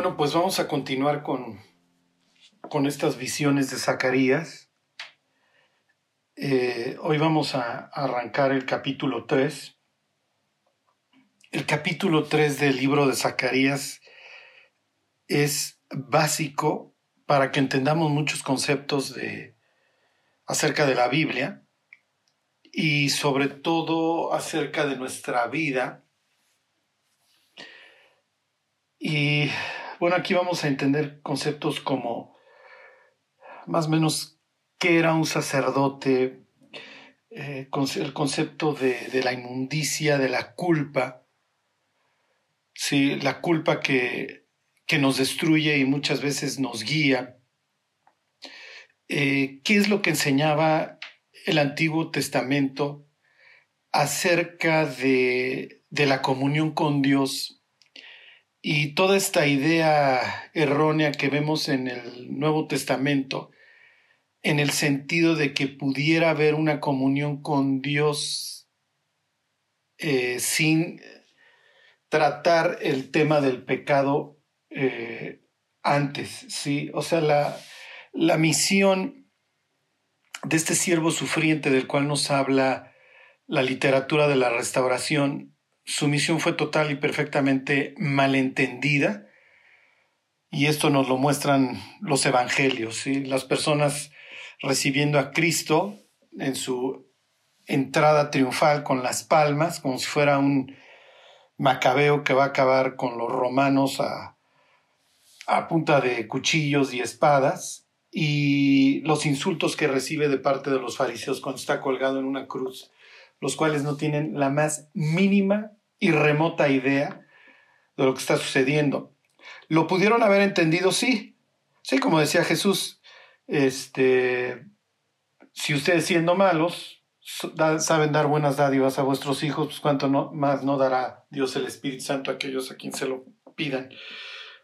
Bueno, pues vamos a continuar con, con estas visiones de Zacarías. Eh, hoy vamos a arrancar el capítulo 3. El capítulo 3 del libro de Zacarías es básico para que entendamos muchos conceptos de, acerca de la Biblia y sobre todo acerca de nuestra vida. Y bueno, aquí vamos a entender conceptos como más o menos qué era un sacerdote, eh, el concepto de, la inmundicia, de la culpa, ¿sí? la culpa que, nos destruye y muchas veces nos guía. Eh, ¿Qué es lo que enseñaba el Antiguo Testamento acerca de, de la comunión con Dios y toda esta idea errónea que vemos en el Nuevo Testamento, en el sentido de que pudiera haber una comunión con Dios eh, sin tratar el tema del pecado eh, antes, ¿sí? O sea, la, la misión de este siervo sufriente del cual nos habla la literatura de la restauración su misión fue total y perfectamente malentendida. Y esto nos lo muestran los evangelios, las personas recibiendo a Cristo en su entrada triunfal con las palmas, como si fuera un macabeo que va a acabar con los romanos a, a punta de cuchillos y espadas, y los insultos que recibe de parte de los fariseos cuando está colgado en una cruz, los cuales no tienen la más mínima y remota idea de lo que está sucediendo. ¿Lo pudieron haber entendido? Sí. Sí, como decía Jesús, este, si ustedes siendo malos saben dar buenas dádivas a vuestros hijos, pues cuánto más no dará Dios el Espíritu Santo a aquellos a quien se lo pidan.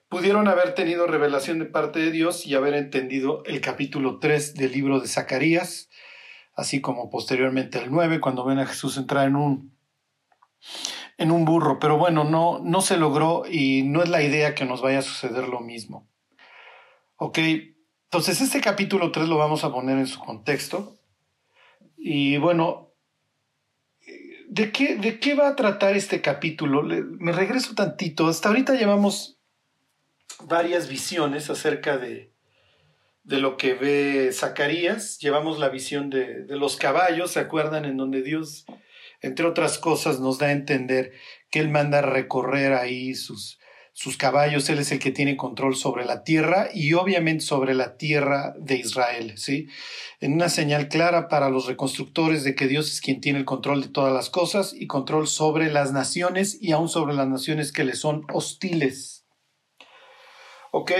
Pudieron haber tenido revelación de parte de Dios y haber entendido el capítulo 3 del libro de Zacarías, así como posteriormente el 9, cuando ven a Jesús entrar en un en un burro, pero bueno, no, no se logró y no es la idea que nos vaya a suceder lo mismo. Ok, entonces este capítulo 3 lo vamos a poner en su contexto. Y bueno, ¿de qué, de qué va a tratar este capítulo? me regreso tantito. Hasta ahorita llevamos varias visiones acerca de, de lo que ve Zacarías. Llevamos la visión de, de los caballos, ¿se acuerdan? En donde Dios entre otras cosas, nos da a entender que Él manda recorrer ahí sus, sus caballos, Él es el que tiene control sobre la tierra y obviamente sobre la tierra de Israel, ¿sí? En una señal clara para los reconstructores de que Dios es quien tiene el control de todas las cosas y control sobre las naciones y aún sobre las naciones que le son hostiles. ¿Ok?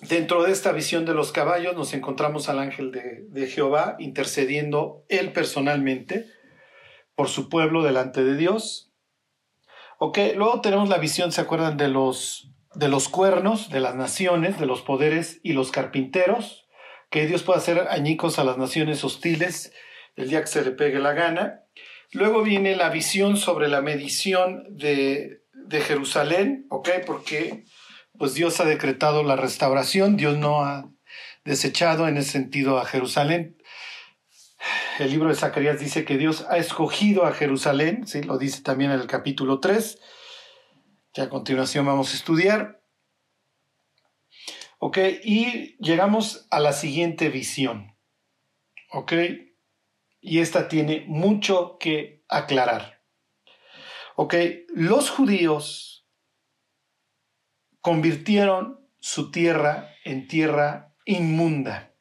Dentro de esta visión de los caballos nos encontramos al ángel de, de Jehová intercediendo él personalmente por su pueblo delante de Dios. Ok, luego tenemos la visión, ¿se acuerdan de los, de los cuernos, de las naciones, de los poderes y los carpinteros? Que Dios puede hacer añicos a las naciones hostiles el día que se le pegue la gana. Luego viene la visión sobre la medición de, de Jerusalén, ¿ok? Porque pues Dios ha decretado la restauración, Dios no ha desechado en ese sentido a Jerusalén el libro de Zacarías dice que Dios ha escogido a Jerusalén, ¿sí? lo dice también en el capítulo 3, que a continuación vamos a estudiar. Ok, y llegamos a la siguiente visión. Ok, y esta tiene mucho que aclarar. Ok, los judíos convirtieron su tierra en tierra inmunda,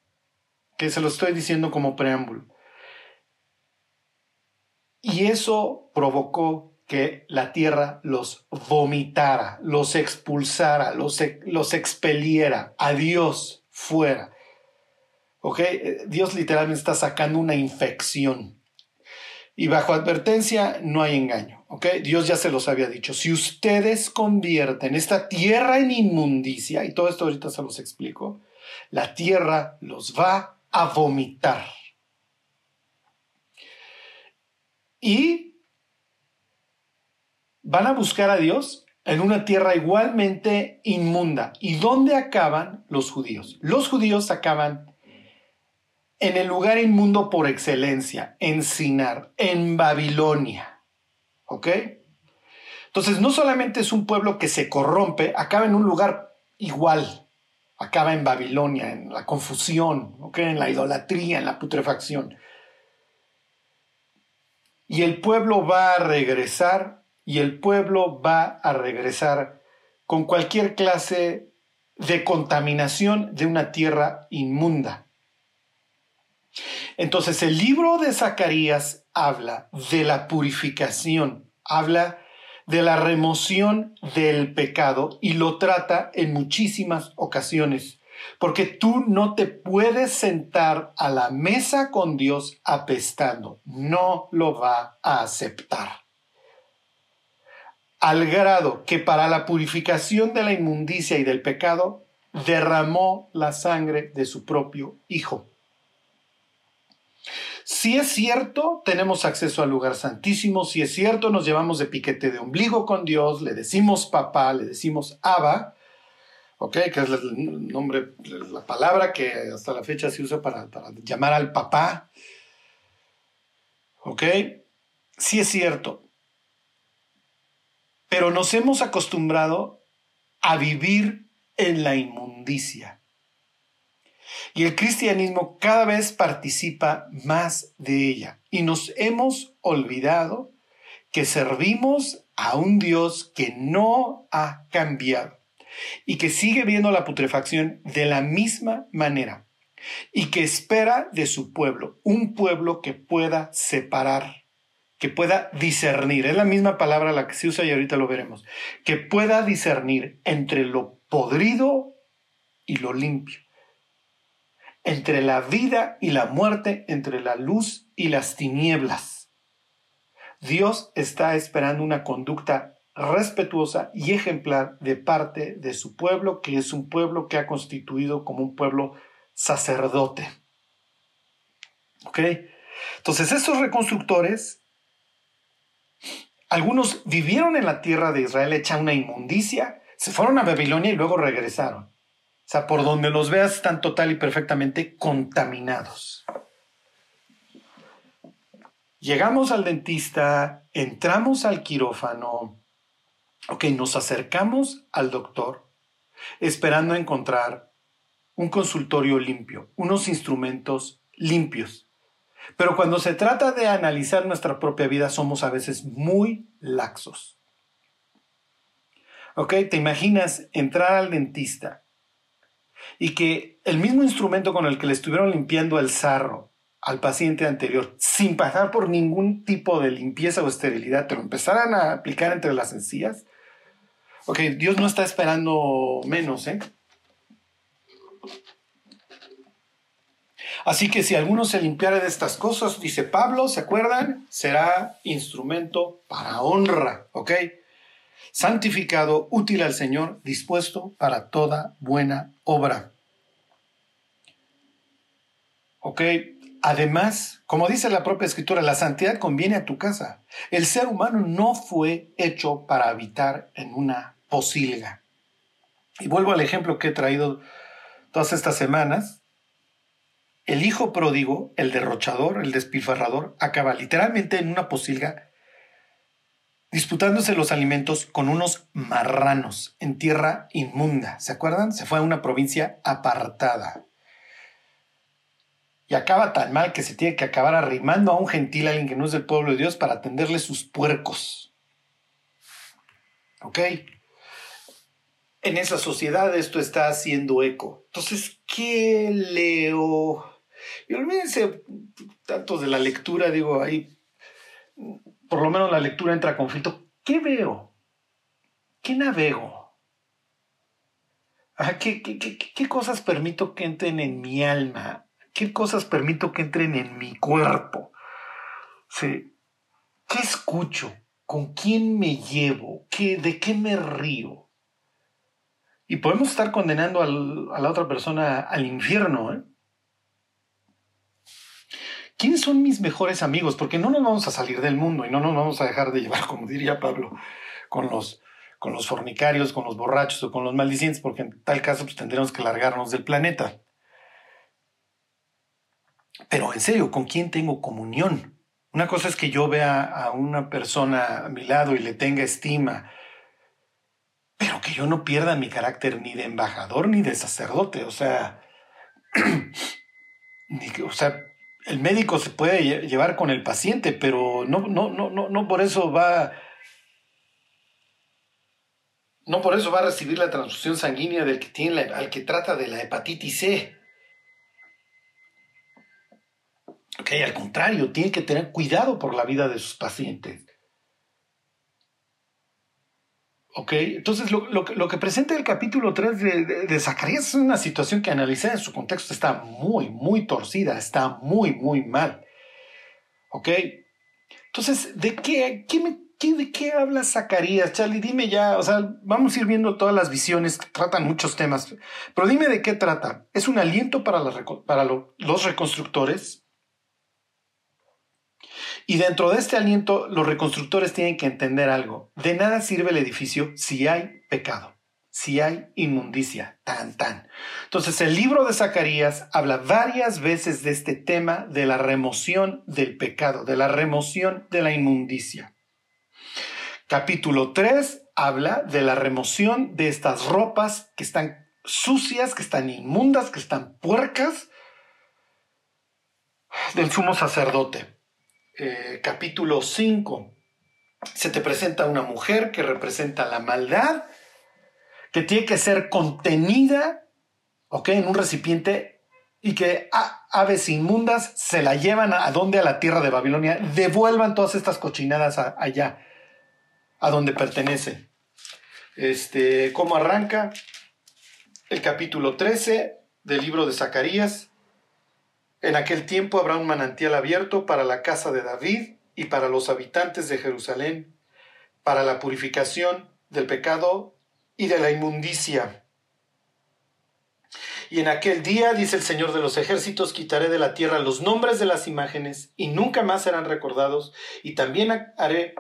que se lo estoy diciendo como preámbulo. Y eso provocó que la tierra los vomitara, los expulsara, los, los expeliera, a Dios fuera. ¿Ok? Dios literalmente está sacando una infección. Y bajo advertencia no hay engaño. ¿Ok? Dios ya se los había dicho. Si ustedes convierten esta tierra en inmundicia, y todo esto ahorita se los explico, la tierra los va a vomitar. Y van a buscar a Dios en una tierra igualmente inmunda. ¿Y dónde acaban los judíos? Los judíos acaban en el lugar inmundo por excelencia, en Sinar, en Babilonia. ¿Ok? Entonces, no solamente es un pueblo que se corrompe, acaba en un lugar igual, acaba en Babilonia, en la confusión, en la idolatría, en la putrefacción. Y el pueblo va a regresar, y el pueblo va a regresar con cualquier clase de contaminación de una tierra inmunda. Entonces el libro de Zacarías habla de la purificación, habla de la remoción del pecado y lo trata en muchísimas ocasiones. Porque tú no te puedes sentar a la mesa con Dios apestando. No lo va a aceptar. Al grado que para la purificación de la inmundicia y del pecado derramó la sangre de su propio Hijo. Si es cierto, tenemos acceso al lugar santísimo, si es cierto, nos llevamos de piquete de ombligo con Dios, le decimos papá, le decimos Abba, ¿ok? Que es el nombre, la palabra que hasta la fecha se usa para, llamar al papá, ¿ok? Sí es cierto, pero nos hemos acostumbrado a vivir en la inmundicia. Y el cristianismo cada vez participa más de ella. Y nos hemos olvidado que servimos a un Dios que no ha cambiado y que sigue viendo la putrefacción de la misma manera y que espera de su pueblo un pueblo que pueda separar, que pueda discernir, es la misma palabra la que se usa y ahorita lo veremos, que pueda discernir entre lo podrido y lo limpio, entre la vida y la muerte, entre la luz y las tinieblas. Dios está esperando una conducta respetuosa y ejemplar de parte de su pueblo, que es un pueblo que ha constituido como un pueblo sacerdote. ¿Ok? Entonces, estos reconstructores, algunos vivieron en la tierra de Israel hecha una inmundicia, se fueron a Babilonia y luego regresaron. O sea, por donde los veas están total y perfectamente contaminados. Llegamos al dentista, entramos al quirófano, ok, nos acercamos al doctor esperando encontrar un consultorio limpio, unos instrumentos limpios. Pero cuando se trata de analizar nuestra propia vida somos a veces muy laxos. ¿Ok? ¿Te imaginas entrar al dentista y que el mismo instrumento con el que le estuvieron limpiando el sarro al paciente anterior, sin pasar por ningún tipo de limpieza o esterilidad, te lo empezaran a aplicar entre las encías. Ok, Dios no está esperando menos, ¿eh? Así que si alguno se limpiara de estas cosas, dice Pablo, ¿se acuerdan? Será instrumento para honra, ¿ok? santificado, útil al Señor, dispuesto para toda buena obra. ¿Ok? Además, como dice la propia escritura, la santidad conviene a tu casa. El ser humano no fue hecho para habitar en una posilga. Y vuelvo al ejemplo que he traído todas estas semanas. El hijo pródigo, el derrochador, el despilfarrador, acaba literalmente en una posilga disputándose los alimentos con unos marranos en tierra inmunda. ¿Se acuerdan? Se fue a una provincia apartada. Y acaba tan mal que se tiene que acabar arrimando a un gentil, alguien que no es del pueblo de Dios, para atenderle sus puercos. ¿Ok? En esa sociedad esto está haciendo eco. Entonces, ¿qué leo? Y olvídense tanto de la lectura, digo, ahí por lo menos la lectura entra a conflicto. ¿Qué veo? ¿Qué navego? ¿Qué, qué, cosas permito que entren en mi alma? ¿Qué cosas permito que entren en mi cuerpo? ¿Qué escucho? ¿Con quién me llevo? ¿Qué, ¿De qué me río? Y podemos estar condenando a la otra persona al infierno, ¿eh? ¿quiénes son mis mejores amigos? Porque no nos vamos a salir del mundo y no nos vamos a dejar de llevar, como diría Pablo, con los, fornicarios, con los borrachos o con los maldicientes, porque en tal caso pues, tendremos que largarnos del planeta. Pero en serio, ¿con quién tengo comunión? Una cosa es que yo vea a una persona a mi lado y le tenga estima, pero que yo no pierda mi carácter ni de embajador ni de sacerdote. O sea, o sea, el médico se puede llevar con el paciente, pero no, no, no, no, no por eso va no por eso va a recibir la transfusión sanguínea del que tiene al que trata de la hepatitis C. Ok, al contrario, tiene que tener cuidado por la vida de sus pacientes. Ok, entonces lo, que presenta el capítulo 3 de, de, Zacarías es una situación que analizada en su contexto está muy, muy torcida, está muy, muy mal. Ok, entonces, ¿de qué, qué me ¿De qué habla Zacarías? Charlie, dime ya, o sea, vamos a ir viendo todas las visiones, tratan muchos temas, pero dime de qué trata. ¿Es un aliento para, para los reconstructores? Y dentro de este aliento, los reconstructores tienen que entender algo. De nada sirve el edificio si hay pecado, si hay inmundicia, tan, tan. Entonces, el libro de Zacarías habla varias veces de este tema de la remoción del pecado, de la remoción de la inmundicia. Capítulo 3 habla de la remoción de estas ropas que están sucias, que están inmundas, que están puercas del sumo sacerdote. Eh, capítulo 5 se te presenta una mujer que representa la maldad, que tiene que ser contenida, ¿ok? En un recipiente y que aves inmundas se la llevan a, donde a la tierra de Babilonia, devuelvan todas estas cochinadas allá a donde pertenece. Este, ¿Cómo arranca? El capítulo 13 del libro de Zacarías. En aquel tiempo habrá un manantial abierto para la casa de David y para los habitantes de Jerusalén, para la purificación del pecado y de la inmundicia. Y en aquel día, dice el Señor de los ejércitos, quitaré de la tierra los nombres de las imágenes y nunca más serán recordados, y también haré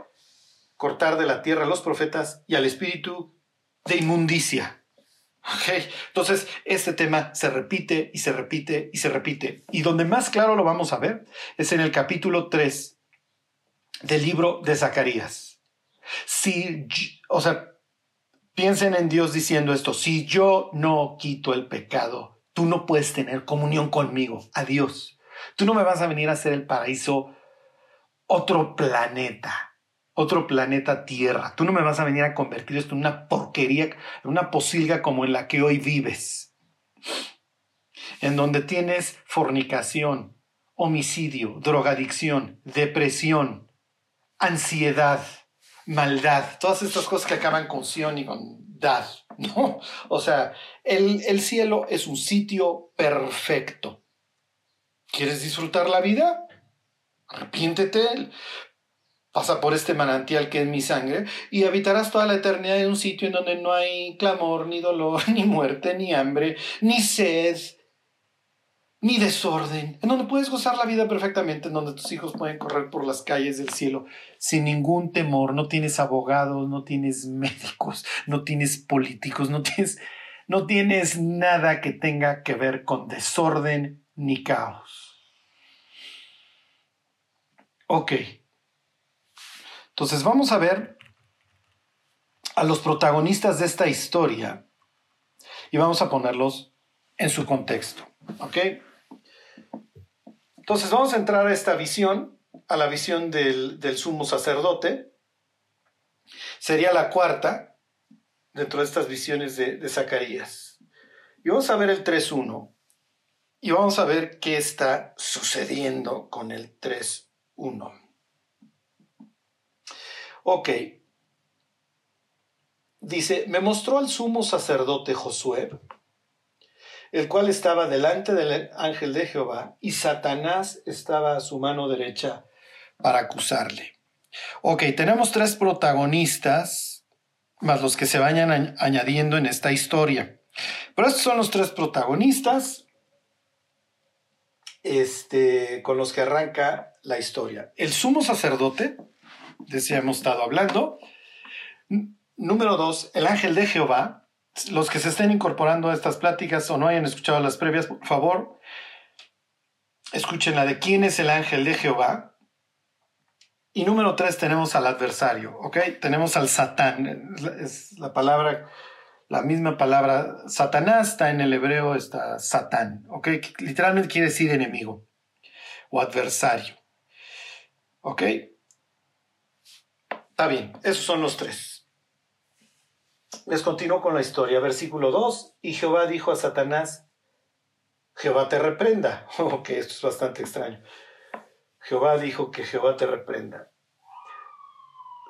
cortar de la tierra a los profetas y al espíritu de inmundicia. Entonces, este tema se repite y se repite y se repite. Y donde más claro lo vamos a ver es en el capítulo 3 del libro de Zacarías. Si, o sea, piensen en Dios diciendo esto, si yo no quito el pecado, tú no puedes tener comunión conmigo, adiós. Tú no me vas a venir a hacer el paraíso otro planeta otro planeta Tierra. Tú no me vas a venir a convertir esto en una porquería, en una posilga como en la que hoy vives, en donde tienes fornicación, homicidio, drogadicción, depresión, ansiedad, maldad, todas estas cosas que acaban con Sion y con Dad, ¿no? O sea, el, el cielo es un sitio perfecto. ¿Quieres disfrutar la vida? Arrepiéntete, pasa por este manantial que es mi sangre, y habitarás toda la eternidad en un sitio en donde no hay clamor, ni dolor, ni muerte, ni hambre, ni sed, ni desorden, en donde puedes gozar la vida perfectamente, en donde tus hijos pueden correr por las calles del cielo sin ningún temor, no tienes abogados, no tienes médicos, no tienes políticos, no tienes, no tienes nada que tenga que ver con desorden ni caos. Ok. Entonces vamos a ver a los protagonistas de esta historia y vamos a ponerlos en su contexto. ¿Ok? Entonces vamos a entrar a esta visión, a la visión del, sumo sacerdote. Sería la cuarta dentro de estas visiones de, de Zacarías. Y vamos a ver el 3.1 y vamos a ver qué está sucediendo con el 3.1. Ok. Dice, me mostró al sumo sacerdote Josué, el cual estaba delante del ángel de Jehová, y Satanás estaba a su mano derecha para acusarle. Ok, tenemos tres protagonistas, más los que se vayan añadiendo en esta historia. Pero estos son los tres protagonistas este, con los que arranca la historia. El sumo sacerdote, de hemos estado hablando, número dos, el ángel de Jehová. Los que se estén incorporando a estas pláticas o no hayan escuchado las previas, por favor, escuchen la de quién es el ángel de Jehová. Y número tres, tenemos al adversario, ¿ok? Tenemos al Satán. Es la palabra, la misma palabra. Satanás está en el hebreo, está Satán, ¿ok? Literalmente quiere decir enemigo o adversario, ¿ok? Está bien, esos son los tres. Les continúo con la historia. Versículo 2. Y Jehová dijo a Satanás, Jehová te reprenda. Ok, esto es bastante extraño. Jehová dijo que Jehová te reprenda.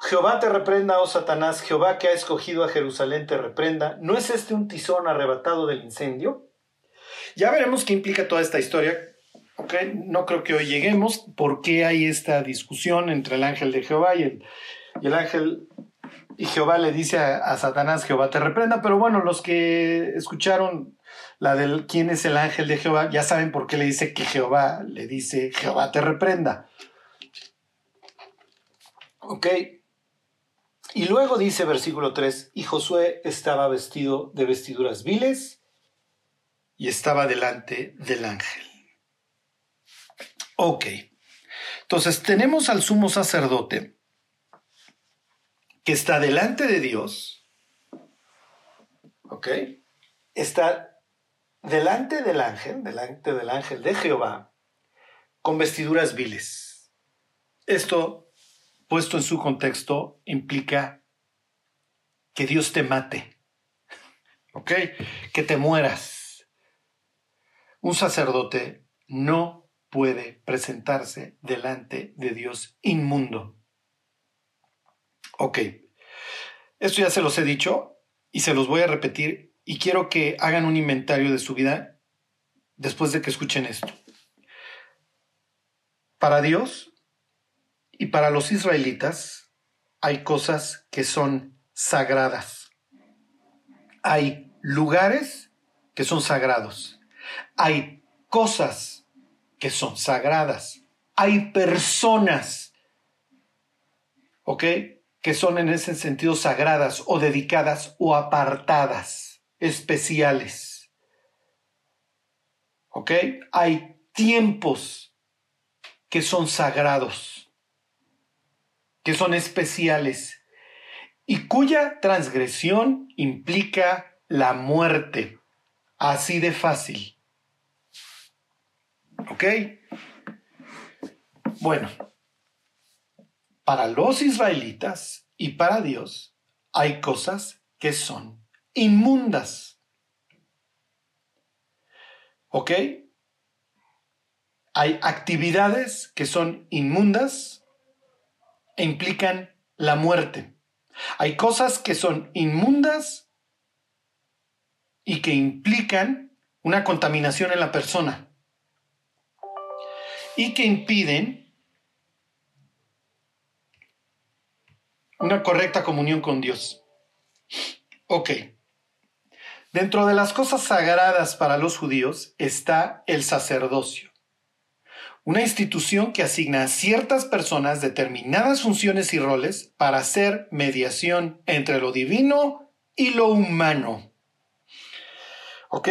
Jehová te reprenda, oh Satanás, Jehová que ha escogido a Jerusalén te reprenda. ¿No es este un tizón arrebatado del incendio? Ya veremos qué implica toda esta historia. Ok, no creo que hoy lleguemos. ¿Por qué hay esta discusión entre el ángel de Jehová y el, y el ángel y Jehová le dice a, Satanás, Jehová te reprenda, pero bueno, los que escucharon la del quién es el ángel de Jehová, ya saben por qué le dice que Jehová le dice, Jehová te reprenda. Ok. Y luego dice versículo 3, y Josué estaba vestido de vestiduras viles y estaba delante del ángel. Ok. Entonces tenemos al sumo sacerdote que está delante de Dios, ¿ok? Está delante del ángel, delante del ángel de Jehová, con vestiduras viles. Esto, puesto en su contexto, implica que Dios te mate, ¿ok? Que te mueras. Un sacerdote no puede presentarse delante de Dios inmundo. Ok, esto ya se los he dicho y se los voy a repetir y quiero que hagan un inventario de su vida después de que escuchen esto. Para Dios y para los israelitas hay cosas que son sagradas. Hay lugares que son sagrados. Hay cosas que son sagradas. Hay personas. ¿Ok? Que son en ese sentido sagradas o dedicadas o apartadas, especiales. ¿Ok? Hay tiempos que son sagrados, que son especiales y cuya transgresión implica la muerte. Así de fácil. ¿Ok? Bueno, para los israelitas y para Dios hay cosas que son inmundas. ¿Ok? Hay actividades que son inmundas e implican la muerte. Hay cosas que son inmundas y que implican una contaminación en la persona y que impiden una correcta comunión con Dios. Ok. Dentro de las cosas sagradas para los judíos está el sacerdocio, una institución que asigna a ciertas personas determinadas funciones y roles para hacer mediación entre lo divino y lo humano. ¿Ok?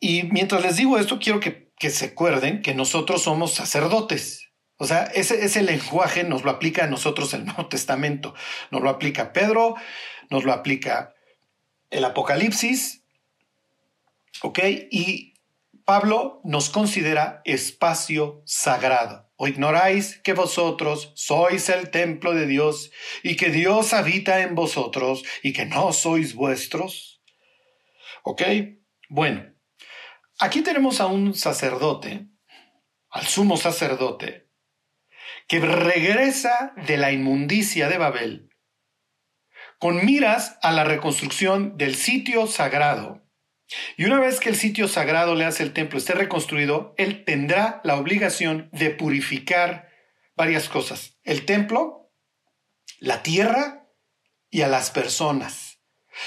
Y mientras les digo esto, quiero que, que se acuerden que nosotros somos sacerdotes. O sea, ese, lenguaje nos lo aplica a nosotros el Nuevo Testamento, nos lo aplica Pedro, nos lo aplica el Apocalipsis, ¿ok? Y Pablo nos considera espacio sagrado. ¿O ignoráis que vosotros sois el templo de Dios y que Dios habita en vosotros y que no sois vuestros? ¿Ok? Bueno, aquí tenemos a un sacerdote, al sumo sacerdote, que regresa de la inmundicia de Babel con miras a la reconstrucción del sitio sagrado. Y una vez que el sitio sagrado le hace el templo esté reconstruido, él tendrá la obligación de purificar varias cosas. El templo, la tierra y a las personas.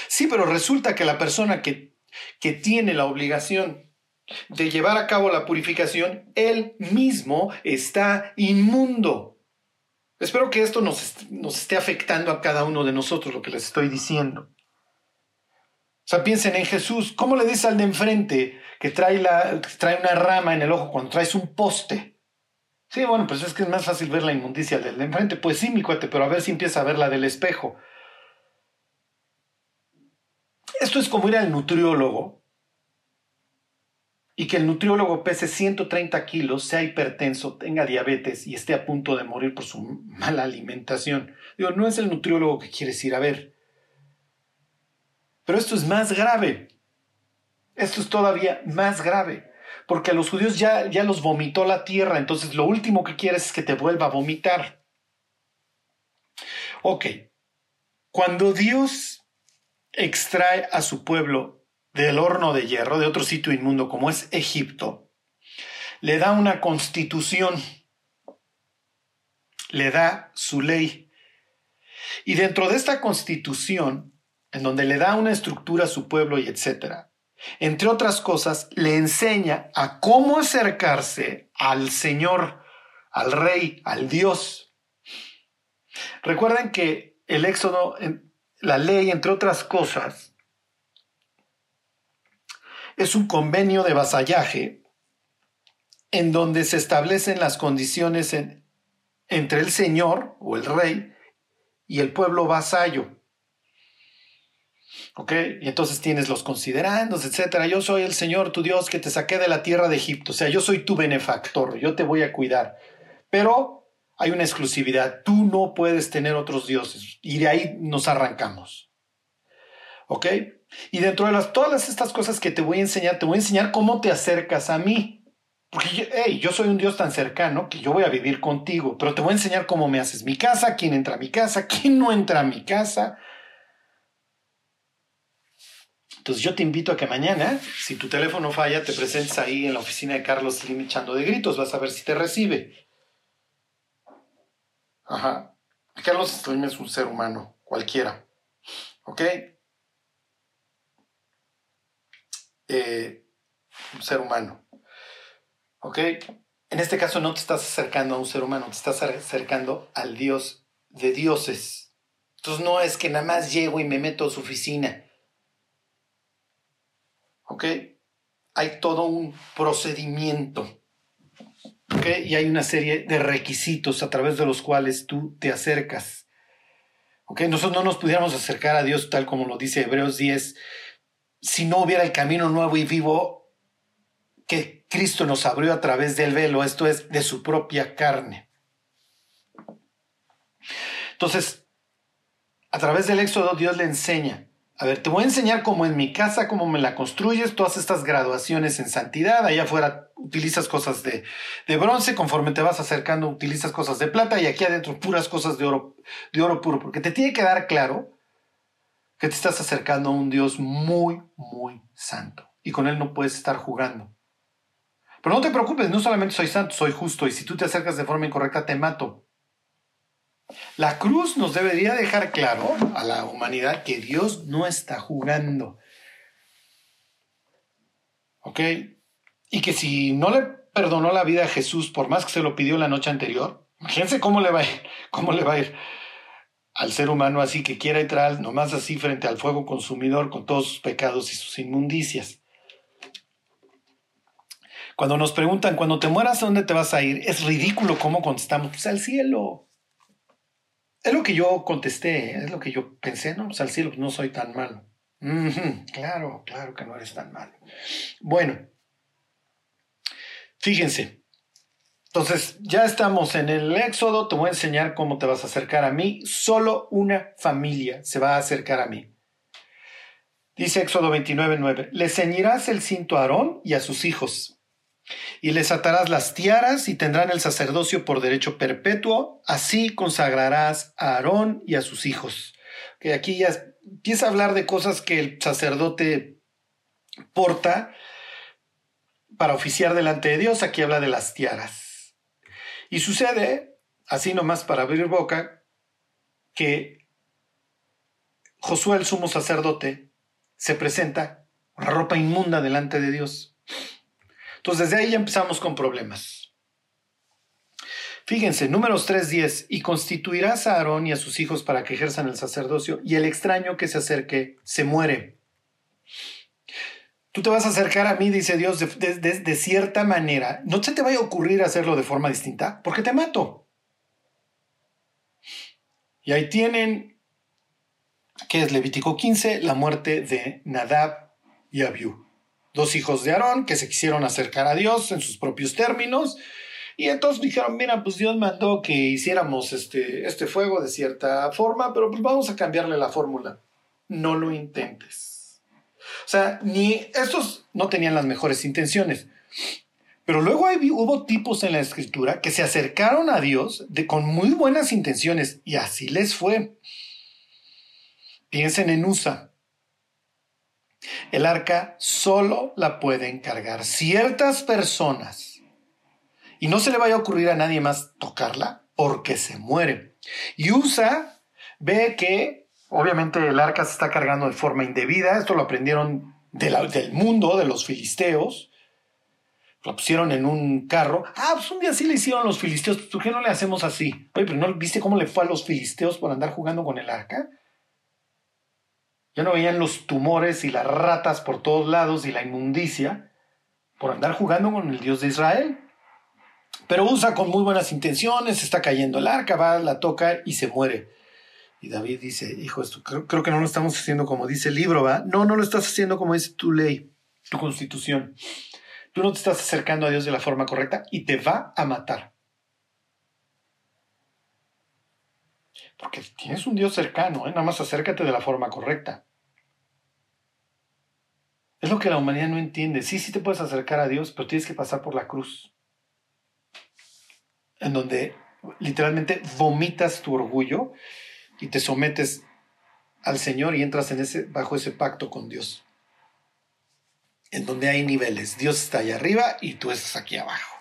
Sí, pero resulta que la persona que, que tiene la obligación de llevar a cabo la purificación, él mismo está inmundo. Espero que esto nos, esté afectando a cada uno de nosotros, lo que les estoy diciendo. O sea, piensen en Jesús. ¿Cómo le dices al de enfrente que trae, la, trae una rama en el ojo cuando traes un poste? Sí, bueno, pues es que es más fácil ver la inmundicia del de enfrente. Pues sí, mi cuate, pero a ver si empieza a ver la del espejo. Esto es como ir al nutriólogo y que el nutriólogo pese 130 kilos, sea hipertenso, tenga diabetes y esté a punto de morir por su mala alimentación. Digo, no es el nutriólogo que quieres ir a ver. Pero esto es más grave. Esto es todavía más grave. Porque a los judíos ya, ya los vomitó la tierra, entonces lo último que quieres es que te vuelva a vomitar. Ok, cuando Dios extrae a su pueblo del horno de hierro, de otro sitio inmundo como es Egipto, le da una constitución, le da su ley. Y dentro de esta constitución, en donde le da una estructura a su pueblo y etcétera, entre otras cosas, le enseña a cómo acercarse al Señor, al Rey, al Dios. Recuerden que el Éxodo, la ley, entre otras cosas, es un convenio de vasallaje en donde se establecen las condiciones entre el señor o el rey y el pueblo vasallo. ¿Ok? Y entonces tienes los considerandos, etcétera. Yo soy el Señor, tu Dios, que te saqué de la tierra de Egipto. O sea, yo soy tu benefactor, yo te voy a cuidar. Pero hay una exclusividad. Tú no puedes tener otros dioses. Y de ahí nos arrancamos. ¿Ok? Y dentro de las, todas estas cosas que te voy a enseñar, te voy a enseñar cómo te acercas a mí. Porque yo, yo soy un Dios tan cercano que yo voy a vivir contigo, pero te voy a enseñar cómo me haces mi casa, quién entra a mi casa, quién no entra a mi casa. Entonces yo te invito a que mañana, si tu teléfono falla, te presentes ahí en la oficina de Carlos Slim echando de gritos, vas a ver si te recibe. Ajá. Carlos Slim es un ser humano, cualquiera. ¿Ok? Eh, un ser humano. ¿Ok? En este caso no te estás acercando a un ser humano, te estás acercando al Dios de dioses. Entonces no es que nada más llego y me meto a su oficina. ¿Ok? Hay todo un procedimiento. ¿Ok? Y hay una serie de requisitos a través de los cuales tú te acercas. ¿Ok? Nosotros no nos pudiéramos acercar a Dios tal como lo dice Hebreos 10 si no hubiera el camino nuevo y vivo que Cristo nos abrió a través del velo, esto es, de su propia carne. Entonces, a través del Éxodo Dios le enseña, a ver, te voy a enseñar cómo en mi casa, cómo me la construyes, todas estas graduaciones en santidad, allá afuera utilizas cosas de, de, bronce, conforme te vas acercando utilizas cosas de plata y aquí adentro puras cosas de oro, de oro puro, porque te tiene que dar claro que te estás acercando a un Dios muy, muy santo. Y con Él no puedes estar jugando. Pero no te preocupes, no solamente soy santo, soy justo. Y si tú te acercas de forma incorrecta, te mato. La cruz nos debería dejar claro a la humanidad que Dios no está jugando. ¿Ok? Y que si no le perdonó la vida a Jesús, por más que se lo pidió la noche anterior, imagínense cómo le va a ir, cómo le va a ir al ser humano así que quiera entrar nomás así frente al fuego consumidor con todos sus pecados y sus inmundicias. Cuando nos preguntan, cuando te mueras, ¿a dónde te vas a ir? Es ridículo cómo contestamos, pues al cielo. Es lo que yo contesté, es lo que yo pensé, no, pues al cielo pues no soy tan malo. claro, claro que no eres tan malo. Bueno, fíjense, entonces, ya estamos en el Éxodo, te voy a enseñar cómo te vas a acercar a mí. Solo una familia se va a acercar a mí. Dice Éxodo 29:9, le ceñirás el cinto a Aarón y a sus hijos, y les atarás las tiaras y tendrán el sacerdocio por derecho perpetuo, así consagrarás a Aarón y a sus hijos. Que aquí ya empieza a hablar de cosas que el sacerdote porta para oficiar delante de Dios, aquí habla de las tiaras. Y sucede, así nomás para abrir boca, que Josué el sumo sacerdote se presenta con la ropa inmunda delante de Dios. Entonces desde ahí ya empezamos con problemas. Fíjense, números 3.10, y constituirás a Aarón y a sus hijos para que ejerzan el sacerdocio, y el extraño que se acerque se muere. Tú te vas a acercar a mí, dice Dios, de, cierta manera. No se te vaya a ocurrir hacerlo de forma distinta, porque te mato. Y ahí tienen, que es Levítico 15, la muerte de Nadab y Abiú. Dos hijos de Aarón que se quisieron acercar a Dios en sus propios términos y entonces dijeron, mira, pues Dios mandó que hiciéramos este, este fuego de cierta forma, pero pues vamos a cambiarle la fórmula. No lo intentes. O sea, ni estos no tenían las mejores intenciones. Pero luego hubo tipos en la escritura que se acercaron a Dios de, con muy buenas intenciones y así les fue. Piensen en USA. El arca solo la pueden cargar ciertas personas y no se le vaya a ocurrir a nadie más tocarla porque se muere. Y Usa ve que obviamente el arca se está cargando de forma indebida, esto lo aprendieron del mundo, de los filisteos, lo pusieron en un carro. Ah, pues un día sí le hicieron los filisteos, ¿por qué no le hacemos así? Oye, pero ¿no viste cómo le fue a los filisteos por andar jugando con el arca? Ya no veían los tumores y las ratas por todos lados y la inmundicia por andar jugando con el Dios de Israel. Pero usa con muy buenas intenciones, está cayendo el arca, va, la toca y se muere. Y David dice, hijo, esto creo, que no lo estamos haciendo como dice el libro, ¿va? No, no lo estás haciendo como dice tu ley, tu constitución. Tú no te estás acercando a Dios de la forma correcta y te va a matar. Porque tienes un Dios cercano, ¿eh? nada más acércate de la forma correcta. Es lo que la humanidad no entiende. Sí, sí te puedes acercar a Dios, pero tienes que pasar por la cruz en donde literalmente vomitas tu orgullo y te sometes al Señor y entras en ese, bajo ese pacto con Dios. En donde hay niveles. Dios está allá arriba y tú estás aquí abajo.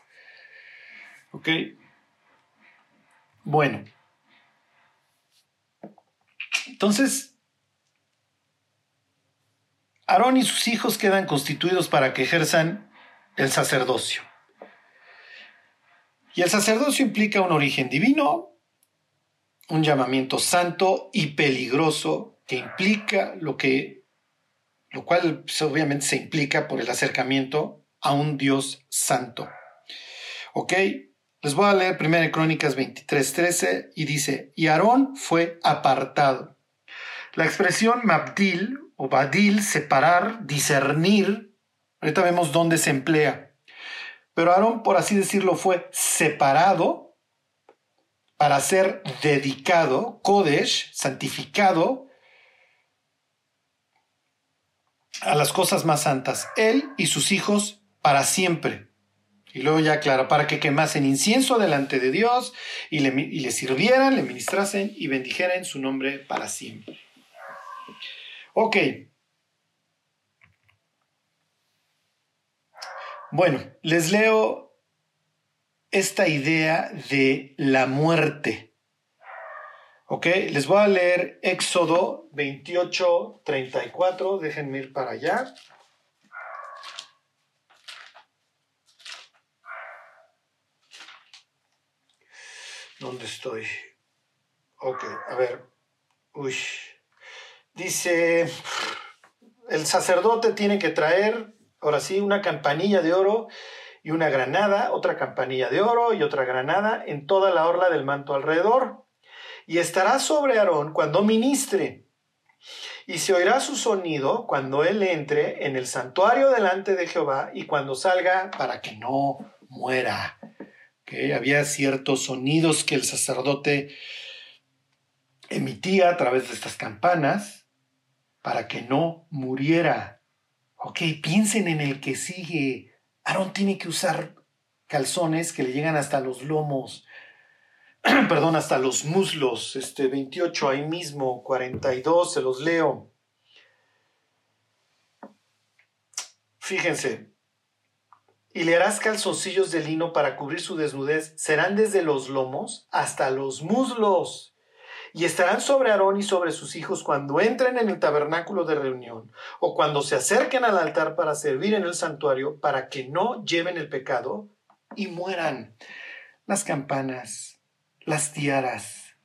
¿Ok? Bueno. Entonces, Aarón y sus hijos quedan constituidos para que ejerzan el sacerdocio. Y el sacerdocio implica un origen divino, un llamamiento santo y peligroso que implica lo que, lo cual pues, obviamente se implica por el acercamiento a un Dios santo. ¿Ok? Les voy a leer 1 Crónicas 23:13 y dice, y Aarón fue apartado. La expresión mabdil o badil, separar, discernir, ahorita vemos dónde se emplea. Pero Aarón, por así decirlo, fue separado para ser dedicado, Kodesh, santificado a las cosas más santas, él y sus hijos para siempre. Y luego ya aclara, para que quemasen incienso delante de Dios y le, sirvieran, le ministrasen y bendijeran su nombre para siempre. Ok, Bueno, les leo esta idea de la muerte. ¿Ok? Les voy a leer Éxodo 28, 34. Déjenme ir para allá. ¿Dónde estoy? Ok, a ver. Uy. Dice, el sacerdote tiene que traer Ahora sí, una campanilla de oro y una granada, otra campanilla de oro y otra granada en toda la orla del manto alrededor. Y estará sobre Aarón cuando ministre. Y se oirá su sonido cuando él entre en el santuario delante de Jehová y cuando salga para que no muera. Que había ciertos sonidos que el sacerdote emitía a través de estas campanas para que no muriera. Ok, piensen en el que sigue. Aarón tiene que usar calzones que le llegan hasta los lomos, perdón, hasta los muslos. Este 28 ahí mismo, 42, se los leo. Fíjense, y le harás calzoncillos de lino para cubrir su desnudez. Serán desde los lomos hasta los muslos y estarán sobre Aarón y sobre sus hijos cuando entren en el tabernáculo de reunión o cuando se acerquen al altar para servir en el santuario para que no lleven el pecado y mueran. las campanas, las tiaras,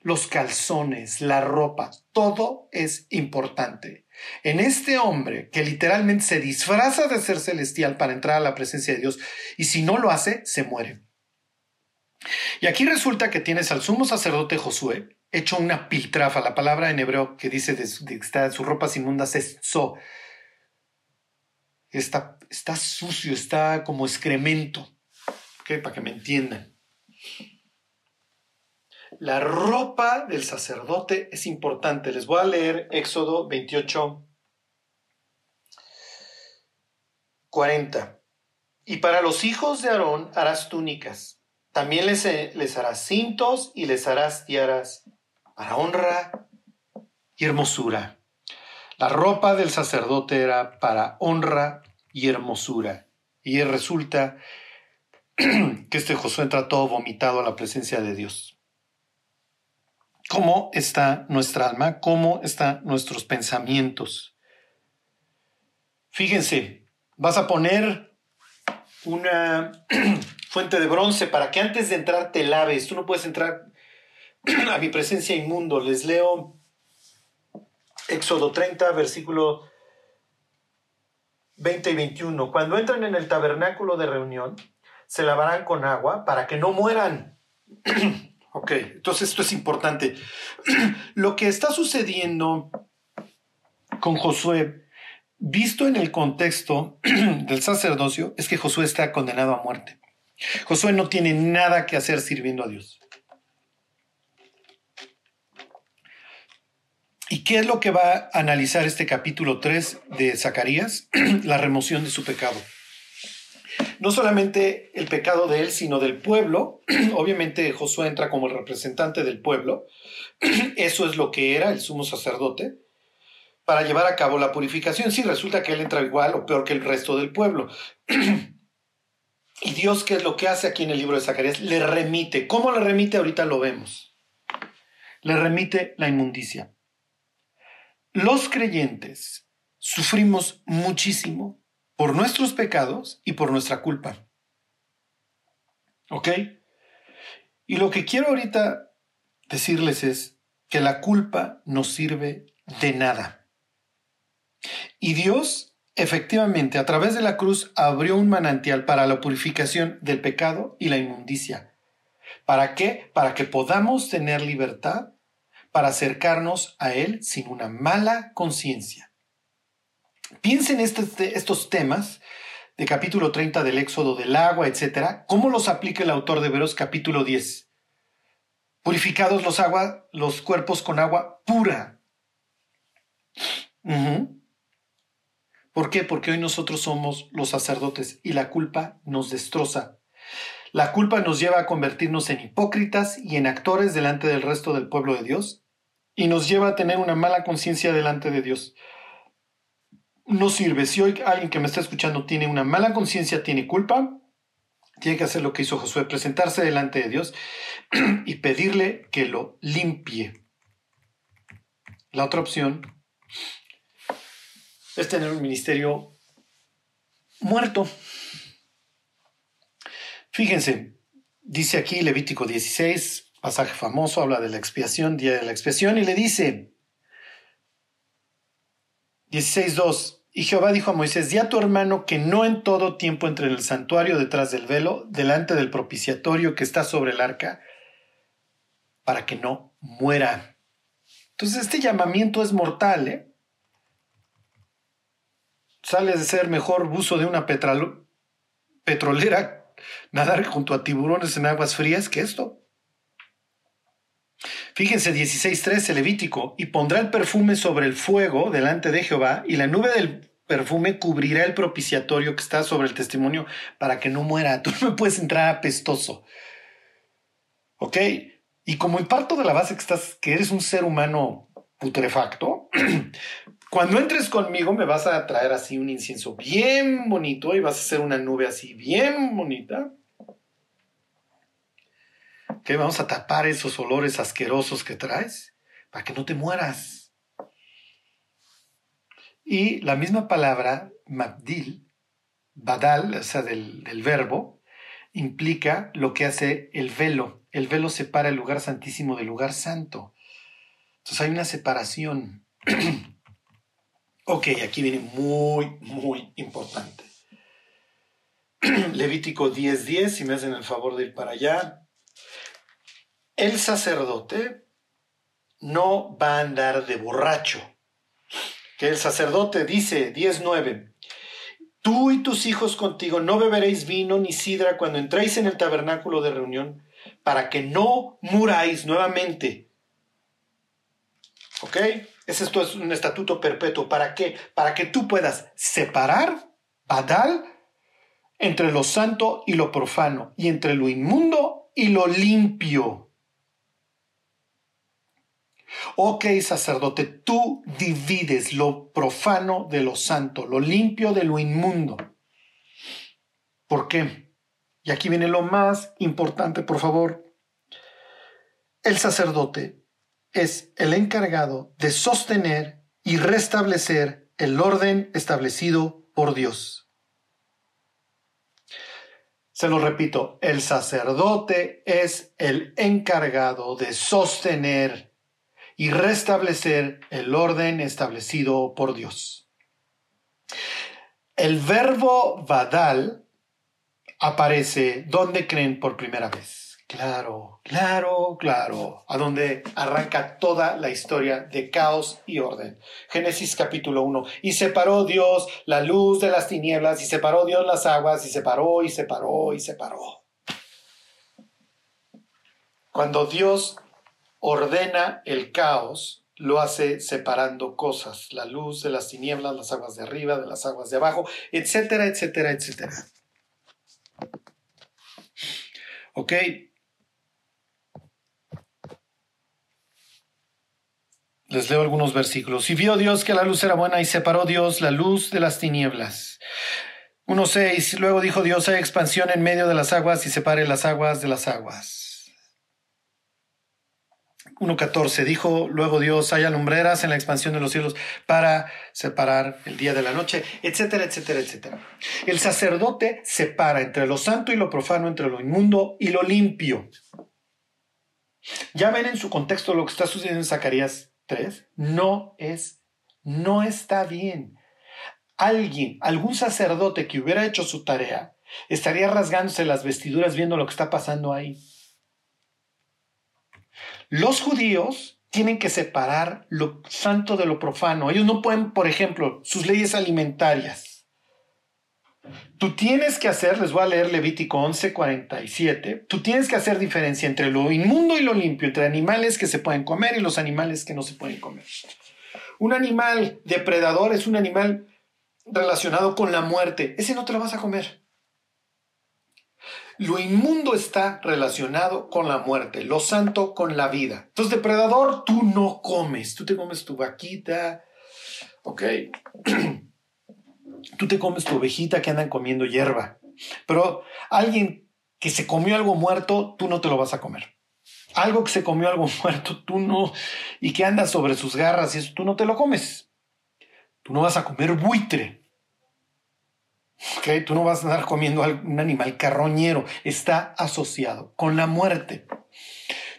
los calzones, la ropa, todo es importante. En este hombre que literalmente se disfraza de ser celestial para entrar a la presencia de Dios y si no lo hace, se muere. Y aquí resulta que tienes al sumo sacerdote Josué hecho una piltrafa. La palabra en hebreo que dice de, que está sus ropas inmundas es so. Está, está sucio, está como excremento. Para que me entiendan. La ropa del sacerdote es importante. Les voy a leer Éxodo 28, 40. Y para los hijos de Aarón harás túnicas. También les, les harás cintos y les harás tiaras para honra y hermosura. La ropa del sacerdote era para honra y hermosura. Y resulta que este Josué entra todo vomitado a la presencia de Dios. ¿Cómo está nuestra alma? ¿Cómo están nuestros pensamientos? Fíjense, vas a poner una fuente de bronce para que antes de entrar te laves. Tú no puedes entrar a mi presencia inmundo. Les leo Éxodo 30, versículo 20 y 21. Cuando entran en el tabernáculo de reunión, se lavarán con agua para que no mueran. ok, entonces esto es importante. Lo que está sucediendo con Josué, visto en el contexto del sacerdocio, es que Josué está condenado a muerte. Josué no tiene nada que hacer sirviendo a Dios. ¿Y qué es lo que va a analizar este capítulo 3 de Zacarías? La remoción de su pecado no solamente el pecado de él, sino del pueblo. Obviamente Josué entra como el representante del pueblo. Eso es lo que era el sumo sacerdote para llevar a cabo la purificación. Sí, resulta que él entra igual o peor que el resto del pueblo. Y Dios, ¿qué es lo que hace aquí en el libro de Zacarías? Le remite. ¿Cómo le remite? Ahorita lo vemos. Le remite la inmundicia. Los creyentes sufrimos muchísimo por nuestros pecados y por nuestra culpa. ¿Ok? Y lo que quiero ahorita decirles es que la culpa no sirve de nada. Y Dios efectivamente a través de la cruz abrió un manantial para la purificación del pecado y la inmundicia. ¿Para qué? Para que podamos tener libertad para acercarnos a Él sin una mala conciencia. Piensen este, estos temas de capítulo 30 del Éxodo del agua, etcétera, ¿cómo los aplica el autor de Veros capítulo 10? Purificados los, agua, los cuerpos con agua pura. ¿Por qué? Porque hoy nosotros somos los sacerdotes y la culpa nos destroza. La culpa nos lleva a convertirnos en hipócritas y en actores delante del resto del pueblo de Dios y nos lleva a tener una mala conciencia delante de Dios no sirve. Si hoy alguien que me está escuchando tiene una mala conciencia, tiene culpa, tiene que hacer lo que hizo Josué, presentarse delante de Dios y pedirle que lo limpie. La otra opción es tener un ministerio muerto. Fíjense, dice aquí Levítico 16, pasaje famoso, habla de la expiación, día de la expiación, y le dice, 16.2, y Jehová dijo a Moisés, di a tu hermano que no en todo tiempo entre en el santuario detrás del velo, delante del propiciatorio que está sobre el arca, para que no muera. Entonces este llamamiento es mortal, ¿eh? Sale de ser mejor buzo de una petrolera, nadar junto a tiburones en aguas frías que esto. Fíjense 16.13 Levítico, y pondrá el perfume sobre el fuego delante de Jehová, y la nube del perfume cubrirá el propiciatorio que está sobre el testimonio para que no muera. Tú no me puedes entrar apestoso. ¿Ok? Y como imparto de la base que estás, que eres un ser humano putrefacto, cuando entres conmigo me vas a traer así un incienso bien bonito y vas a hacer una nube así bien bonita ¿Qué? Vamos a tapar esos olores asquerosos que traes para que no te mueras. Y la misma palabra, mabdil, badal, o sea, del, verbo, implica lo que hace el velo. El velo separa el lugar santísimo del lugar santo. Entonces hay una separación. ok, aquí viene muy, muy importante. Levítico 10:10, si me hacen el favor de ir para allá. El sacerdote no va a andar de borracho. Que el sacerdote dice 10:9. Tú y tus hijos contigo no beberéis vino ni sidra cuando entréis en el tabernáculo de reunión, para que no muráis nuevamente. ¿Ok? Ese esto es un estatuto perpetuo. ¿Para qué? Para que tú puedas separar, badal, entre lo santo y lo profano, y entre lo inmundo y lo limpio. Ok, sacerdote, tú divides lo profano de lo santo, lo limpio de lo inmundo. ¿Por qué? Y aquí viene lo más importante, por favor. El sacerdote es el encargado de sostener y restablecer el orden establecido por Dios. Se lo repito, el sacerdote es el encargado de sostener y restablecer el orden establecido por Dios. El verbo vadal aparece donde creen por primera vez. Claro, claro, claro, a donde arranca toda la historia de caos y orden. Génesis capítulo 1. Y separó Dios la luz de las tinieblas, y separó Dios las aguas, y separó, y separó, y separó. Cuando Dios ordena el caos, lo hace separando cosas, la luz de las tinieblas, las aguas de arriba, de las aguas de abajo, etcétera, etcétera, etcétera. ¿Ok? Les leo algunos versículos. Y vio Dios que la luz era buena y separó Dios la luz de las tinieblas. 1.6. Luego dijo Dios, hay expansión en medio de las aguas y separe las aguas de las aguas. 1.14 dijo luego Dios, haya lumbreras en la expansión de los cielos para separar el día de la noche, etcétera, etcétera, etcétera. El sacerdote separa entre lo santo y lo profano, entre lo inmundo y lo limpio. Ya ven en su contexto lo que está sucediendo en Zacarías 3. No es, no está bien. Alguien, algún sacerdote que hubiera hecho su tarea, estaría rasgándose las vestiduras viendo lo que está pasando ahí. Los judíos tienen que separar lo santo de lo profano. Ellos no pueden, por ejemplo, sus leyes alimentarias. Tú tienes que hacer, les voy a leer Levítico 11, 47, tú tienes que hacer diferencia entre lo inmundo y lo limpio, entre animales que se pueden comer y los animales que no se pueden comer. Un animal depredador es un animal relacionado con la muerte. Ese no te lo vas a comer. Lo inmundo está relacionado con la muerte, lo santo con la vida. Entonces, depredador, tú no comes, tú te comes tu vaquita, ¿ok? tú te comes tu ovejita que andan comiendo hierba. Pero alguien que se comió algo muerto, tú no te lo vas a comer. Algo que se comió algo muerto, tú no, y que anda sobre sus garras y eso, tú no te lo comes. Tú no vas a comer buitre. Tú no vas a andar comiendo un animal carroñero, está asociado con la muerte.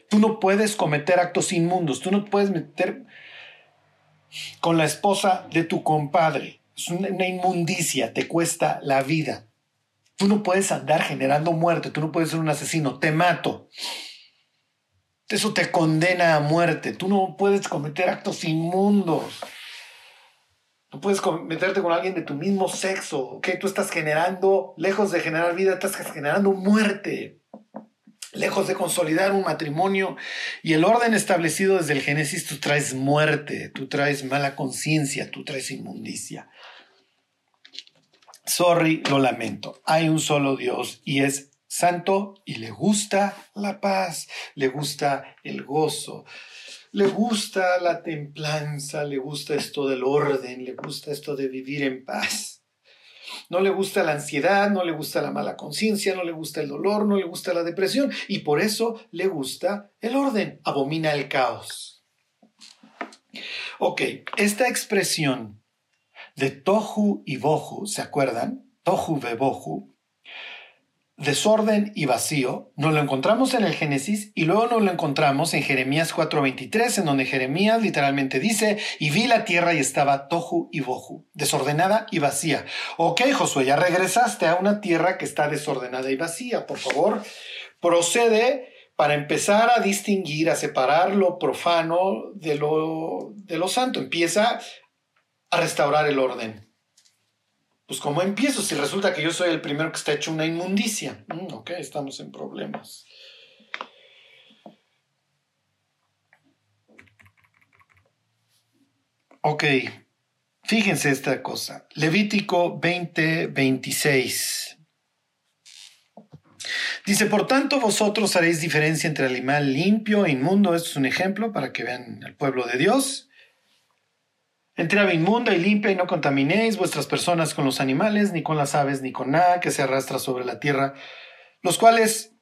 Tú no puedes cometer actos inmundos, tú no puedes meter con la esposa de tu compadre. Es una inmundicia, te cuesta la vida. Tú no puedes andar generando muerte, tú no puedes ser un asesino, te mato. Eso te condena a muerte, tú no puedes cometer actos inmundos. No puedes meterte con alguien de tu mismo sexo, ¿ok? Tú estás generando, lejos de generar vida, estás generando muerte. Lejos de consolidar un matrimonio y el orden establecido desde el Génesis, tú traes muerte, tú traes mala conciencia, tú traes inmundicia. Sorry, lo lamento. Hay un solo Dios y es santo y le gusta la paz, le gusta el gozo le gusta la templanza, le gusta esto del orden, le gusta esto de vivir en paz. No le gusta la ansiedad, no le gusta la mala conciencia, no le gusta el dolor, no le gusta la depresión y por eso le gusta el orden, abomina el caos. Ok, esta expresión de tohu y bohu, ¿se acuerdan? Tohu bohu, desorden y vacío, nos lo encontramos en el Génesis y luego nos lo encontramos en Jeremías 4:23, en donde Jeremías literalmente dice, y vi la tierra y estaba tohu y bohu, desordenada y vacía. Ok, Josué, ya regresaste a una tierra que está desordenada y vacía. Por favor, procede para empezar a distinguir, a separar lo profano de lo, de lo santo. Empieza a restaurar el orden pues ¿cómo empiezo si resulta que yo soy el primero que está hecho una inmundicia? Mm, ok, estamos en problemas. Ok, fíjense esta cosa. Levítico 20, 26. Dice, por tanto vosotros haréis diferencia entre animal limpio e inmundo. Esto es un ejemplo para que vean el pueblo de Dios entre ave inmunda y limpia y no contaminéis vuestras personas con los animales, ni con las aves, ni con nada que se arrastra sobre la tierra, los cuales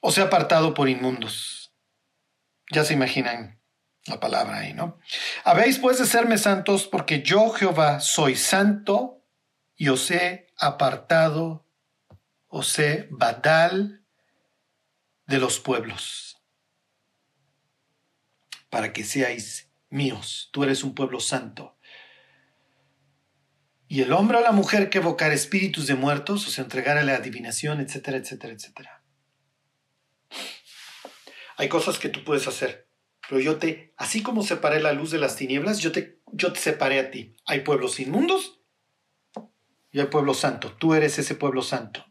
os he apartado por inmundos. Ya se imaginan la palabra ahí, ¿no? Habéis pues de serme santos porque yo Jehová soy santo y os he apartado, os he badal de los pueblos, para que seáis míos, tú eres un pueblo santo. Y el hombre o la mujer que evocar espíritus de muertos o se entregara a la adivinación, etcétera, etcétera, etcétera. Hay cosas que tú puedes hacer, pero yo te, así como separé la luz de las tinieblas, yo te, yo te separé a ti. Hay pueblos inmundos y hay pueblo santo. Tú eres ese pueblo santo.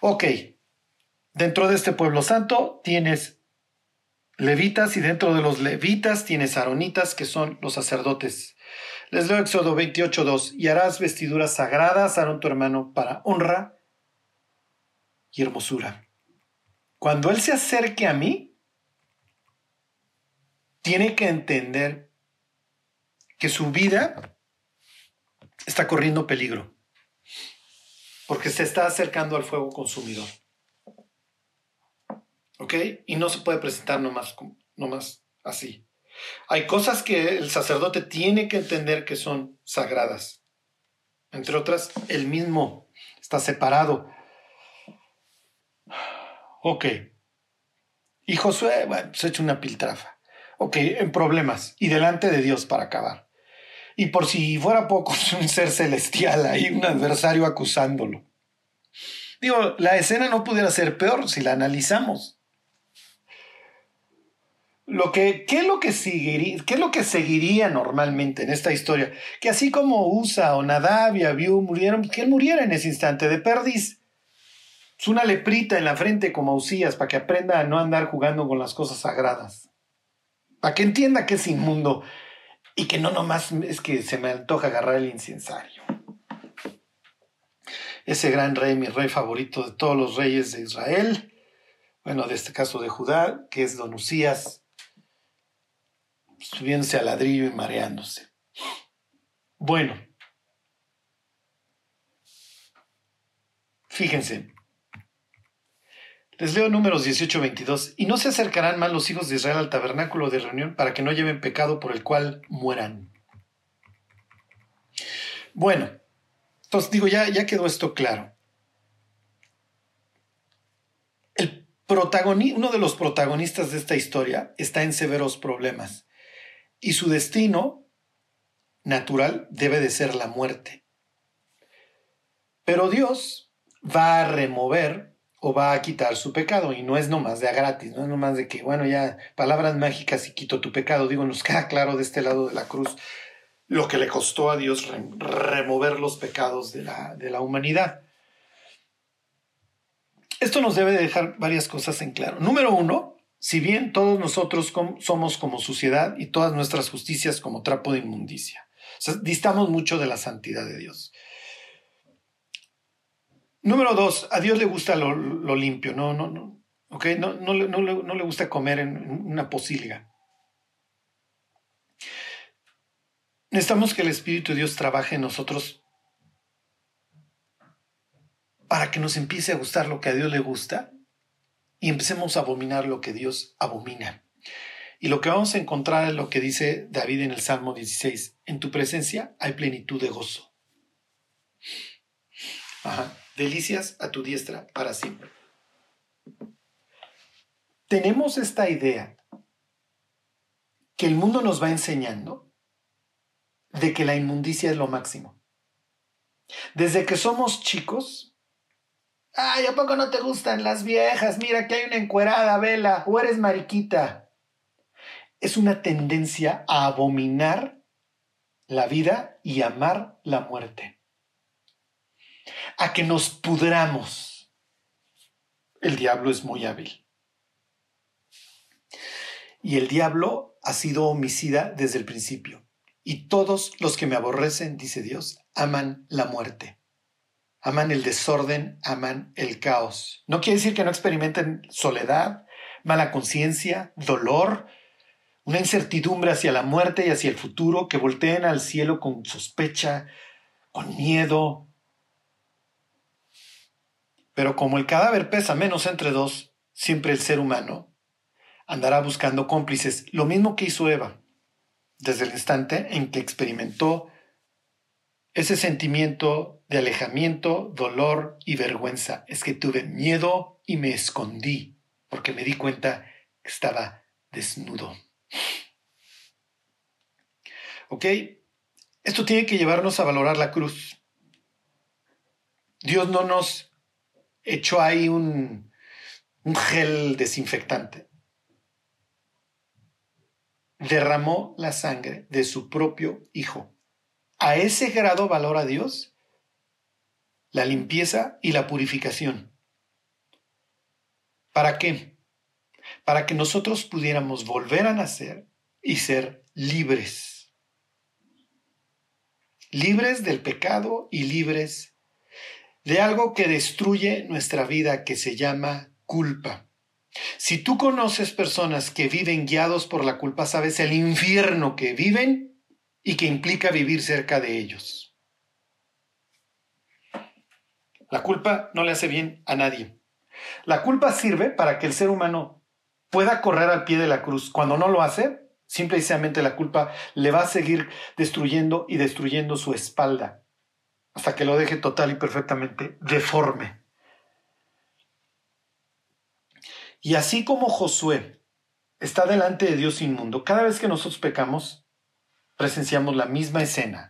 Ok, dentro de este pueblo santo tienes levitas y dentro de los levitas tienes aronitas que son los sacerdotes. Les leo Éxodo 28.2 y harás vestiduras sagradas, Aarón tu hermano, para honra y hermosura. Cuando él se acerque a mí, tiene que entender que su vida está corriendo peligro, porque se está acercando al fuego consumidor. ¿Ok? Y no se puede presentar nomás, nomás así. Hay cosas que el sacerdote tiene que entender que son sagradas. Entre otras, él mismo está separado. Ok. Y Josué, bueno, se echa una piltrafa. Ok, en problemas. Y delante de Dios para acabar. Y por si fuera poco, un ser celestial ahí, un adversario acusándolo. Digo, la escena no pudiera ser peor si la analizamos. Lo que, ¿qué, es lo que seguiría, ¿Qué es lo que seguiría normalmente en esta historia? Que así como Usa o Nadab y Abiú murieron, que él muriera en ese instante de perdiz. Es una leprita en la frente como Usías para que aprenda a no andar jugando con las cosas sagradas. Para que entienda que es inmundo y que no nomás es que se me antoja agarrar el incensario. Ese gran rey, mi rey favorito de todos los reyes de Israel, bueno, de este caso de Judá, que es Don Usías, subiéndose al ladrillo y mareándose. Bueno, fíjense. Les leo números 18, 22. Y no se acercarán más los hijos de Israel al tabernáculo de reunión para que no lleven pecado por el cual mueran. Bueno, entonces digo, ya, ya quedó esto claro. El uno de los protagonistas de esta historia está en severos problemas y su destino natural debe de ser la muerte. Pero Dios va a remover o va a quitar su pecado y no es nomás de a gratis, no es nomás de que, bueno, ya palabras mágicas y quito tu pecado. Digo, nos queda claro de este lado de la cruz lo que le costó a Dios remover los pecados de la, de la humanidad. Esto nos debe dejar varias cosas en claro. Número uno, si bien todos nosotros somos como suciedad y todas nuestras justicias como trapo de inmundicia. distamos mucho de la santidad de Dios. Número dos, a Dios le gusta lo, limpio, no, no, no, okay? no, no, no, no, le gusta comer en una posilga. Necesitamos que el Espíritu de Dios trabaje en nosotros para que nos empiece a gustar lo que a Dios le gusta y empecemos a abominar lo que Dios abomina. Y lo que vamos a encontrar es lo que dice David en el Salmo 16. En tu presencia hay plenitud de gozo. delicias a tu diestra para siempre. Tenemos esta idea que el mundo nos va enseñando de que la inmundicia es lo máximo. Desde que somos chicos, ay, ¿a poco no te gustan las viejas? Mira que hay una encuerada, vela, o eres mariquita. Es una tendencia a abominar la vida y amar la muerte. A que nos pudramos. El diablo es muy hábil. Y el diablo ha sido homicida desde el principio. Y todos los que me aborrecen, dice Dios, aman la muerte. Aman el desorden, aman el caos. No quiere decir que no experimenten soledad, mala conciencia, dolor, una incertidumbre hacia la muerte y hacia el futuro, que volteen al cielo con sospecha, con miedo. Pero como el cadáver pesa menos entre dos, siempre el ser humano andará buscando cómplices, lo mismo que hizo Eva, desde el instante en que experimentó ese sentimiento de alejamiento, dolor y vergüenza. Es que tuve miedo y me escondí, porque me di cuenta que estaba desnudo. ¿Ok? Esto tiene que llevarnos a valorar la cruz. Dios no nos echó ahí un, un gel desinfectante. Derramó la sangre de su propio Hijo. A ese grado valora Dios la limpieza y la purificación. ¿Para qué? para que nosotros pudiéramos volver a nacer y ser libres. Libres del pecado y libres de algo que destruye nuestra vida que se llama culpa. Si tú conoces personas que viven guiados por la culpa, sabes el infierno que viven y que implica vivir cerca de ellos. La culpa no le hace bien a nadie. La culpa sirve para que el ser humano pueda correr al pie de la cruz. Cuando no lo hace, simple y sencillamente la culpa le va a seguir destruyendo y destruyendo su espalda hasta que lo deje total y perfectamente deforme. Y así como Josué está delante de Dios inmundo, cada vez que nosotros pecamos, presenciamos la misma escena.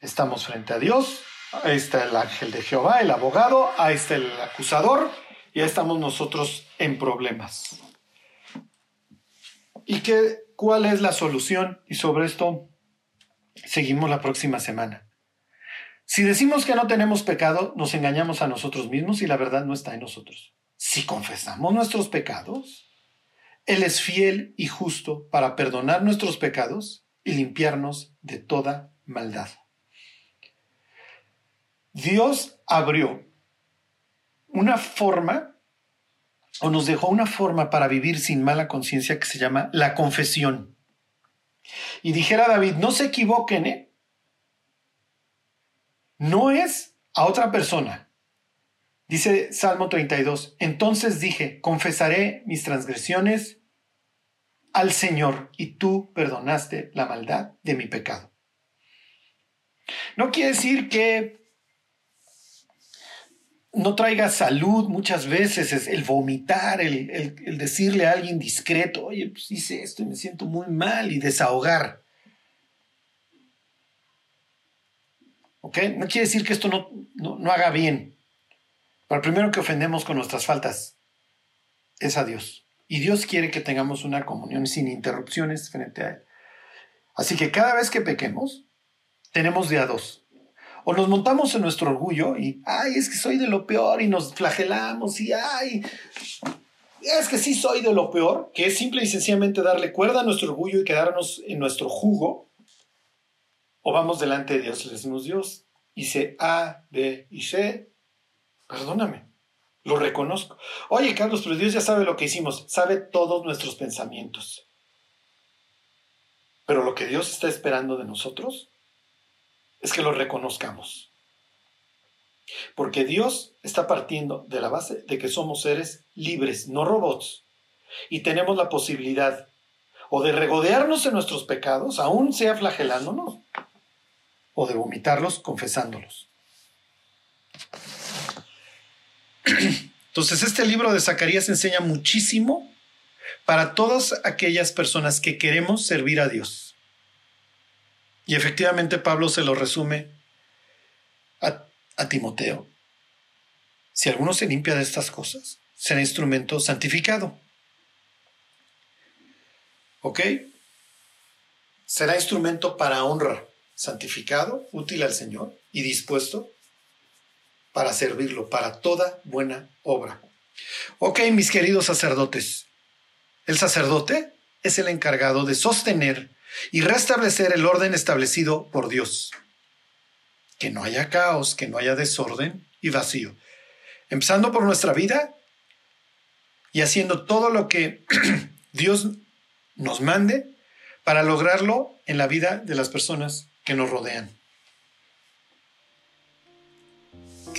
Estamos frente a Dios, ahí está el ángel de Jehová, el abogado, ahí está el acusador, ya estamos nosotros en problemas. ¿Y qué, cuál es la solución? Y sobre esto seguimos la próxima semana. Si decimos que no tenemos pecado, nos engañamos a nosotros mismos y la verdad no está en nosotros. Si confesamos nuestros pecados, Él es fiel y justo para perdonar nuestros pecados y limpiarnos de toda maldad. Dios abrió una forma o nos dejó una forma para vivir sin mala conciencia que se llama la confesión. Y dijera David, no se equivoquen, ¿eh? No es a otra persona. Dice Salmo 32, entonces dije, confesaré mis transgresiones al Señor y tú perdonaste la maldad de mi pecado. No quiere decir que no traiga salud muchas veces, es el vomitar, el, decirle a alguien discreto, oye, pues hice esto y me siento muy mal y desahogar. ¿Ok? No quiere decir que esto no, no, haga bien. Pero primero que ofendemos con nuestras faltas es a Dios. Y Dios quiere que tengamos una comunión sin interrupciones frente a Él. Así que cada vez que pequemos, tenemos de dos o nos montamos en nuestro orgullo y, ay, es que soy de lo peor y nos flagelamos y, ay, es que sí soy de lo peor, que es simple y sencillamente darle cuerda a nuestro orgullo y quedarnos en nuestro jugo. O vamos delante de Dios, le decimos, Dios, hice A, B y C, perdóname, lo reconozco. Oye, Carlos, pero Dios ya sabe lo que hicimos, sabe todos nuestros pensamientos. Pero lo que Dios está esperando de nosotros es que lo reconozcamos. Porque Dios está partiendo de la base de que somos seres libres, no robots. Y tenemos la posibilidad o de regodearnos en nuestros pecados, aún sea flagelándonos, o de vomitarlos confesándolos. Entonces este libro de Zacarías enseña muchísimo para todas aquellas personas que queremos servir a Dios. Y efectivamente Pablo se lo resume a, Timoteo. Si alguno se limpia de estas cosas, será instrumento santificado. ¿Ok? Será instrumento para honra, santificado, útil al Señor y dispuesto para servirlo, para toda buena obra. Ok, mis queridos sacerdotes, el sacerdote es el encargado de sostener y restablecer el orden establecido por Dios. Que no haya caos, que no haya desorden y vacío. Empezando por nuestra vida y haciendo todo lo que Dios nos mande para lograrlo en la vida de las personas que nos rodean.